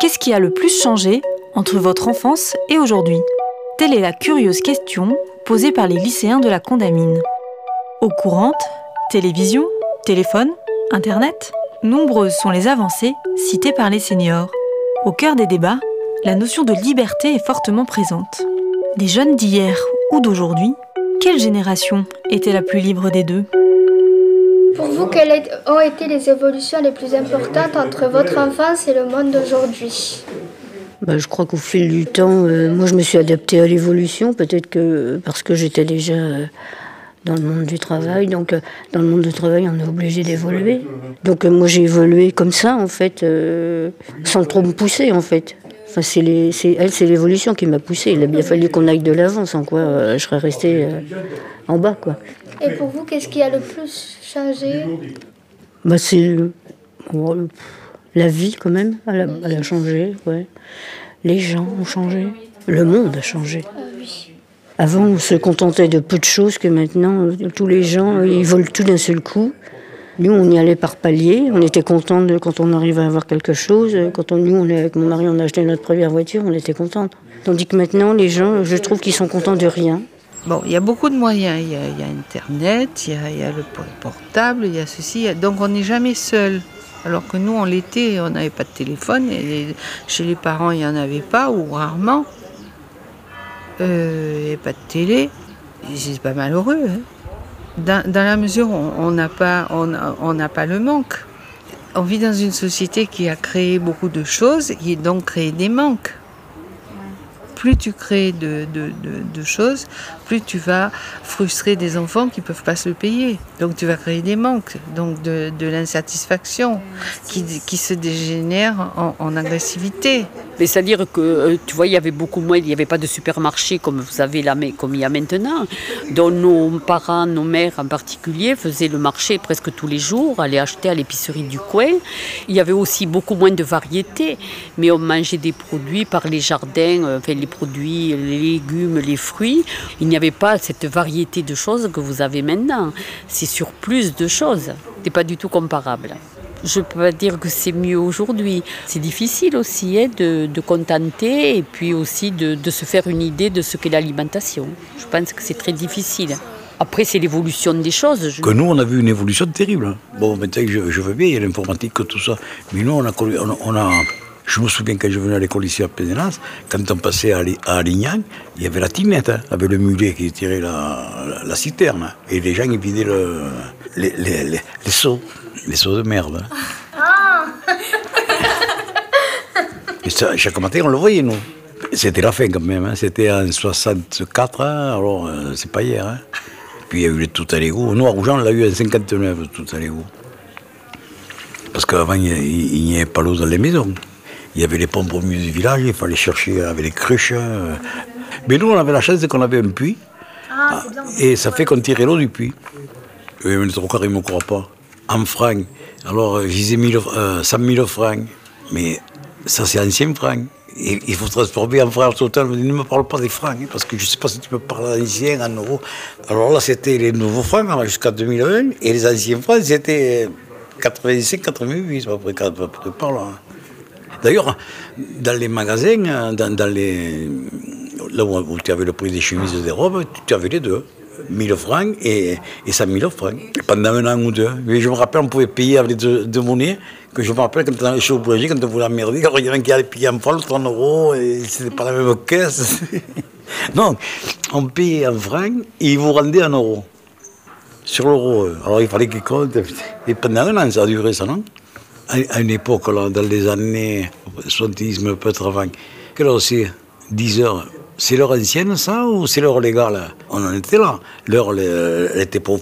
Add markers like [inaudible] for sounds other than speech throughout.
qu'est-ce qui a le plus changé entre votre enfance et aujourd'hui? Telle est la curieuse question posée par les lycéens de la Condamine. Eau courante, télévision, téléphone, Internet Nombreuses sont les avancées citées par les seniors. Au cœur des débats, la notion de liberté est fortement présente. Des jeunes d'hier ou d'aujourd'hui, quelle génération était la plus libre des deux? Pour vous, quelles ont été les évolutions les plus importantes entre votre enfance et le monde d'aujourd'hui? Bah, je crois qu'au fil du temps, euh, moi je me suis adaptée à l'évolution, peut-être que parce que j'étais déjà euh, dans le monde du travail. Donc, euh, dans le monde du travail, on est obligé d'évoluer. Donc, moi, j'ai évolué comme ça, en fait, sans trop me pousser, en fait. Enfin, c'est les, elle, c'est l'évolution qui m'a poussée. Il a bien fallu qu'on aille de l'avant, sans quoi je serais restée en bas, quoi. Et pour vous, qu'est-ce qui a le plus changé? Bah, C'est la vie, quand même. Elle a, elle a changé, ouais. Les gens ont changé. Le monde a changé. Ah. Avant, on se contentait de peu de choses que maintenant, euh, tous les gens, euh, ils volent tout d'un seul coup. Nous, on y allait par palier. On était contents quand on arrivait à avoir quelque chose. Quand on, nous, on avec mon mari, on a acheté notre première voiture, on était contents. Tandis que maintenant, les gens, je trouve qu'ils sont contents de rien. Bon, il y a beaucoup de moyens. Il y a, Internet, il y a, le portable, il y a ceci. Donc, on n'est jamais seul. Alors que nous, on l'était, on n'avait pas de téléphone, chez les parents, il n'y en avait pas, ou rarement. Euh, et pas de télé. C'est pas malheureux. Hein. Dans, la mesure où on n'a pas, on, pas le manque. On vit dans une société qui a créé beaucoup de choses, qui a donc créé des manques plus tu crées de, choses, plus tu vas frustrer des enfants qui ne peuvent pas se le payer. Donc tu vas créer des manques, donc de, l'insatisfaction qui, se dégénère en, agressivité. Mais c'est-à-dire que, euh, tu vois, il y avait beaucoup moins, il n'y avait pas de supermarché comme vous avez là, mais comme il y a maintenant. Donc nos parents, nos mères en particulier, faisaient le marché presque tous les jours, allaient acheter à l'épicerie du coin. Il y avait aussi beaucoup moins de variétés, mais on mangeait des produits par les jardins, euh, enfin les produits, les légumes, les fruits. Il n'y avait pas cette variété de choses que vous avez maintenant. C'est sur plus de choses. C'est pas du tout comparable. Je peux pas dire que c'est mieux aujourd'hui. C'est difficile aussi hein, de, contenter et puis aussi de, se faire une idée de ce qu'est l'alimentation. Je pense que c'est très difficile. Après, c'est l'évolution des choses. Que nous, on a vu une évolution terrible. Bon, maintenant, je, je veux bien, il y a l'informatique, tout ça. Mais nous, on a, on a je me souviens quand je venais à l'école ici à Pézenas, quand on passait à, Alignan, il y avait la tinette, hein, avec le mulet qui tirait la, citerne. Et les gens, ils vidaient les, les, seaux, les seaux de merde. Ah. Et ça, chaque matin, on le voyait, nous. C'était la fin quand même, hein. c'était en 64, hein. alors euh, c'est pas hier. Puis il y a eu les tout à l'égout. Nous, à Rougeant, on l'a eu en 59, tout à l'égout. Parce qu'avant, il n'y avait pas l'eau dans les maisons. Il y avait les pompes au milieu du village, il fallait chercher avec les cruches. Euh. Mais nous, on avait la chance qu'on avait un puits. Ah, et ça fait qu'on tirait l'eau du puits. Et le trois quarts, ils ne me croient pas. En francs. Alors, je disais 100 000 francs. Mais ça, c'est ancien francs. Et il faut transformer en francs total. ne me parle pas des francs, hein, parce que je ne sais pas si tu me parles d'anciens, en euros. Alors là, c'était les nouveaux francs jusqu'à 2001. Et les anciens francs, c'était 85, 88, à peu près, par là. D'ailleurs, dans les magasins, dans, les, là où, tu avais le prix des chemises et des robes, tu avais les deux. 1000 francs et, et 100 000 francs pendant un an ou deux. Mais je me rappelle, on pouvait payer avec deux, monnaies. Que je me rappelle quand chez Brésil, quand on voulait emmerder, il y avait qui allait payer en francs, 3 euros, et c'était pas la même caisse. [laughs] non, on payait en francs et ils vous rendaient en euros. Sur l'euro. Alors il fallait qu'ils comptent. Et pendant un an, ça a duré ça, non? À une époque, là, dans les années 70, mais peut-être avant, quelle heure c'est? 10 heures. C'est l'heure ancienne, ça, ou c'est l'heure légale? On en était là. L'heure, elle n'était pas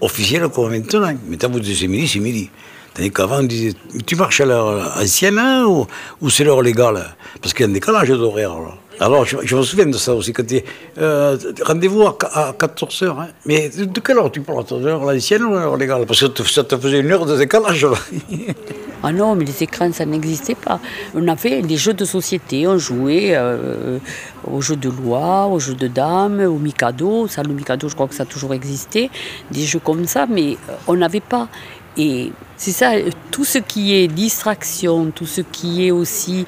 officielle comme maintenant. Maintenant, vous dites c'est midi, c'est midi. Tandis qu'avant, on disait, tu marches à l'heure ancienne hein, ou, ou c'est l'heure légale? Parce qu'il y a un décalage d'horaire. Alors, je, me souviens de ça aussi, quand tu euh, rendez-vous à, 14h. Hein. Mais de, quelle heure tu parles L'heure l'ancienne ou l'heure légale? Parce que ça te faisait une heure de décalage. Là. [laughs] ah non, mais les écrans, ça n'existait pas. On avait des jeux de société, on jouait euh, aux jeux de loi, aux jeux de dames, au Mikado. Ça, le Mikado, je crois que ça a toujours existé. Des jeux comme ça, mais euh, on n'avait pas Et c'est ça, tout ce qui est distraction, tout ce qui est aussi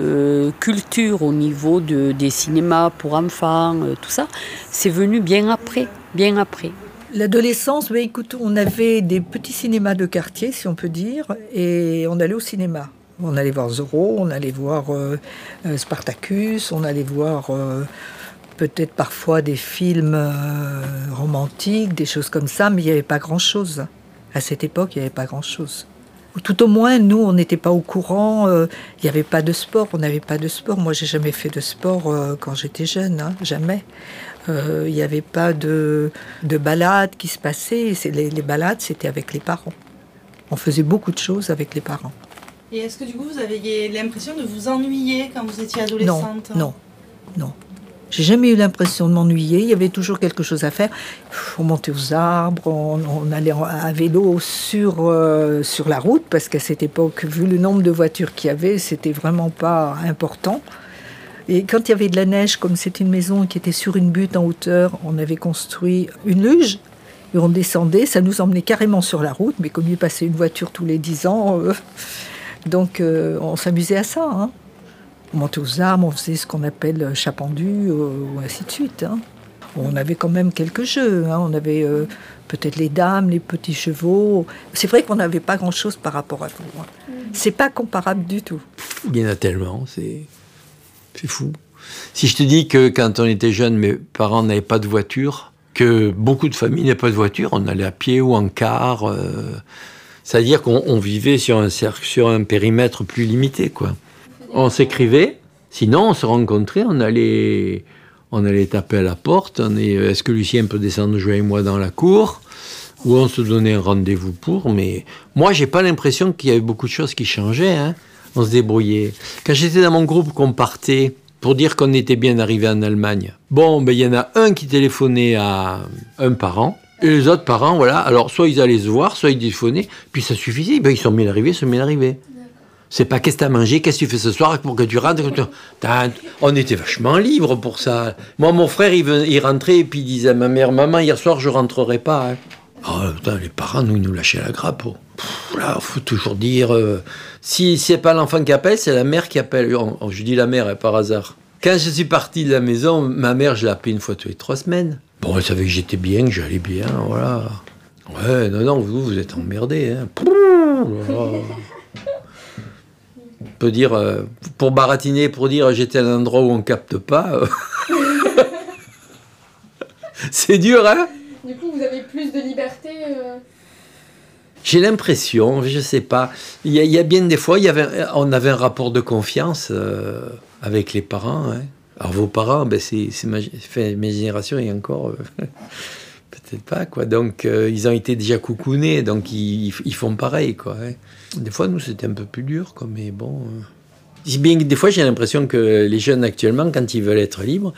euh, culture au niveau de, des cinémas pour enfants, euh, tout ça, c'est venu bien après, bien après. L'adolescence, ben, écoute, on avait des petits cinémas de quartier, si on peut dire, et on allait au cinéma. On allait voir Zorro, on allait voir euh, Spartacus, on allait voir peut-être parfois des films romantiques, des choses comme ça, mais il n'y avait pas grand-chose. À cette époque, il n'y avait pas grand-chose. Tout au moins, nous, on n'était pas au courant. Euh, il n'y avait pas de sport. On n'avait pas de sport. Moi, j'ai jamais fait de sport euh, quand j'étais jeune, hein, jamais. Euh, il n'y avait pas de, de balades qui se passaient. Les, les balades, c'était avec les parents. On faisait beaucoup de choses avec les parents. Et est-ce que du coup, vous aviez l'impression de vous ennuyer quand vous étiez adolescente Non, non, non. J'ai jamais eu l'impression de m'ennuyer. Il y avait toujours quelque chose à faire. On montait aux arbres, on, allait à vélo sur, euh, sur la route, parce qu'à cette époque, vu le nombre de voitures qu'il y avait, c'était vraiment pas important. Et quand il y avait de la neige, comme c'était une maison qui était sur une butte en hauteur, on avait construit une luge. Et on descendait, ça nous emmenait carrément sur la route, mais comme il passait une voiture tous les dix ans, euh, donc euh, on s'amusait à ça. Hein on montait aux armes, on faisait ce qu'on appelle chapendu, euh, ou ainsi de suite. Hein. On avait quand même quelques jeux. Hein. On avait euh, peut-être les dames, les petits chevaux. C'est vrai qu'on n'avait pas grand-chose par rapport à vous. Hein. Mm. C'est pas comparable du tout. Il y en a tellement, c'est fou. Si je te dis que quand on était jeune, mes parents n'avaient pas de voiture, que beaucoup de familles n'avaient pas de voiture, on allait à pied ou en car. Euh, c'est-à-dire qu'on vivait sur un, sur un périmètre plus limité, quoi on s'écrivait. Sinon, on se rencontrait, on allait, on allait taper à la porte. Est, est-ce que Lucien peut descendre jouer avec moi dans la cour? Ou on se donnait un rendez-vous pour. Mais moi, j'ai pas l'impression qu'il y avait beaucoup de choses qui changeaient. Hein. On se débrouillait. Quand j'étais dans mon groupe, qu'on partait pour dire qu'on était bien arrivé en Allemagne. Bon, ben il y en a un qui téléphonait à un parent. Et les autres parents, voilà. Alors, soit ils allaient se voir, soit ils téléphonaient, puis ça suffisait. Ben, ils sont bien arrivés, ils sont bien arrivés. C'est pas qu'est-ce que t'as mangé, qu'est-ce que tu fais ce soir pour que tu rentres. On était vachement libre pour ça. Moi, mon frère, il, rentrait et puis il disait à ma mère, maman, hier soir, je rentrerai pas. Hein. Oh, les parents, nous, ils nous lâchaient la grappe. Oh. là, faut toujours dire, euh, si c'est pas l'enfant qui appelle, c'est la mère qui appelle. je dis la mère, hein, par hasard. Quand je suis parti de la maison, ma mère, je l'ai appelée une fois tous les trois semaines. Bon, elle savait que j'étais bien, que j'allais bien, voilà. Ouais, non, non, vous, vous êtes emmerdés. Hein peut dire, euh, pour baratiner, pour dire j'étais à un endroit où on capte pas. Euh. [laughs] c'est dur, hein? Du coup, vous avez plus de liberté euh. J'ai l'impression, je sais pas. Il y, a, bien des fois, il y avait, on avait un rapport de confiance avec les parents. Hein. Alors vos parents, ben c'est, ma, mes générations et encore pas quoi. Donc ils ont été déjà coucounés, donc ils, font pareil quoi. Hein. Des fois, nous, c'était un peu plus dur, quoi, mais bon. Euh. Des fois, j'ai l'impression que les jeunes actuellement, quand ils veulent être libres,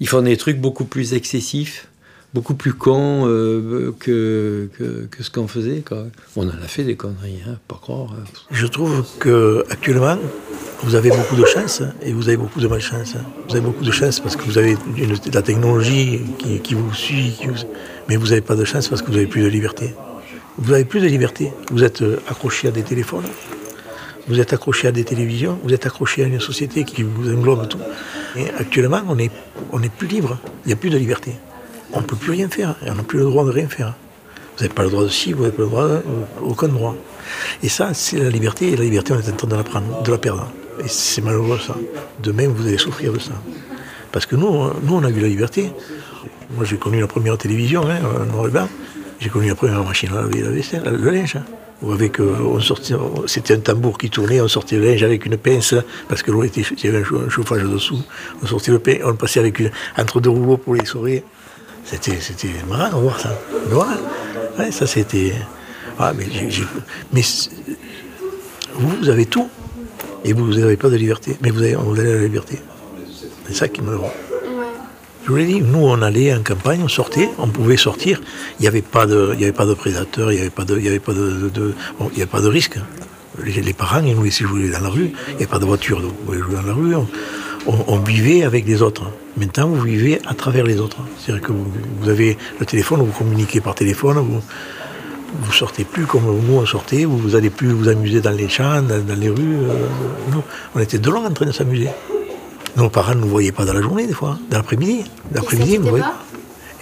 ils font des trucs beaucoup plus excessifs, beaucoup plus cons euh, que, que, ce qu'on faisait. Quoi. On en a fait des conneries, hein, pas croire. Hein. Je trouve que actuellement, vous avez beaucoup de chance et vous avez beaucoup de malchance. Vous avez beaucoup de chance parce que vous avez la technologie qui, vous suit, mais vous n'avez pas de chance parce que vous n'avez plus de liberté. Vous avez plus de liberté. Vous êtes euh, accroché à des téléphones, vous êtes accroché à des télévisions, vous êtes accroché à une société qui vous englobe tout. Et actuellement, on n'est on est plus libre. Il n'y a plus de liberté. On ne peut plus rien faire. on n'a plus le droit de rien faire. Vous n'avez pas le droit de ci, vous n'avez pas le droit, de, aucun droit. Et ça, c'est la liberté. Et la liberté, on est en train de la prendre, de la perdre. Et c'est malheureux ça. Demain, vous allez souffrir de ça. Parce que nous, nous on a eu la liberté. Moi, j'ai connu la première télévision, hein, noir et blanc. J'ai connu la première machine à laver la vaisselle, le linge. Hein. avec, euh, on sortait, c'était un tambour qui tournait, on sortait le linge avec une pince, parce que l'eau était, il y avait un chauffage dessous. On sortait le pince, on le passait avec entre deux rouleaux pour les sourire. C'était, c'était marrant de voir ça. Voilà. Ouais, ça c'était. Ah, mais, mais vous, vous avez tout, et vous, n'avez pas de liberté. Mais vous avez, vous avez la liberté. C'est ça qui me rend. Je vous l'ai dit, nous on allait en campagne, on sortait, on pouvait sortir. Il n'y avait pas de, il y avait pas de prédateurs, il n'y avait pas de, il y avait pas de, il y avait pas de risque. Les, parents, ils nous laissaient jouer dans la rue. Il n'y avait pas de voiture, donc vous pouvez jouer dans la rue. On, vivait avec les autres. Maintenant, vous vivez à travers les autres. C'est-à-dire que vous, avez le téléphone, vous communiquez par téléphone. vous sortez plus comme nous on sortait, vous, vous allez plus vous amuser dans les champs, dans, les rues. Euh, non, on était de loin en train de s'amuser. Nos parents ne nous voyaient pas dans la journée des fois, dans l'après-midi. L'après-midi, ils nous voyaient pas.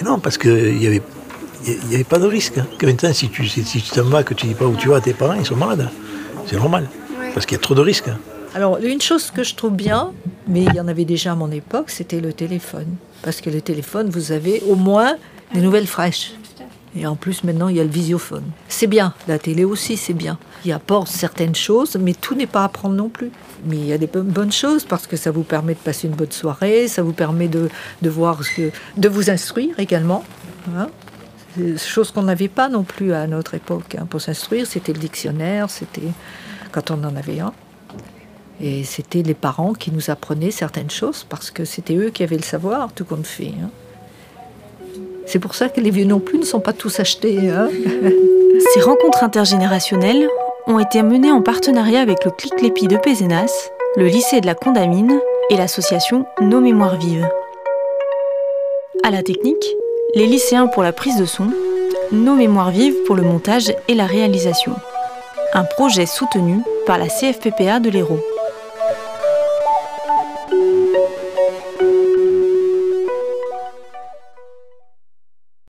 Et non, parce qu'il n'y avait, y avait pas de risque. Hein. Que maintenant, si tu si, t'en vas, que tu dis pas où tu vas, tes parents, ils sont malades. C'est normal. Parce qu'il y a trop de risques. Hein. Alors, une chose que je trouve bien, mais il y en avait déjà à mon époque, c'était le téléphone. Parce que le téléphone, vous avez au moins des nouvelles fraîches. Et en plus, maintenant, il y a le visiophone. C'est bien, la télé aussi, c'est bien. Il apporte certaines choses, mais tout n'est pas à prendre non plus. Mais il y a des bonnes choses parce que ça vous permet de passer une bonne soirée, ça vous permet de, de voir de vous instruire également. Hein chose qu'on n'avait pas non plus à notre époque. Hein. Pour s'instruire, c'était le dictionnaire, c'était quand on en avait un. Et c'était les parents qui nous apprenaient certaines choses parce que c'était eux qui avaient le savoir, tout compte fait. Hein. C'est pour ça que les vieux non plus ne sont pas tous achetés. Hein. [laughs] Ces rencontres intergénérationnelles ont été menées en partenariat avec le Clic Lépi de Pézenas, le lycée de la Condamine et l'association Nos Mémoires Vives. À la technique, les lycéens pour la prise de son, Nos Mémoires Vives pour le montage et la réalisation. Un projet soutenu par la CFPPA de l'Hérault.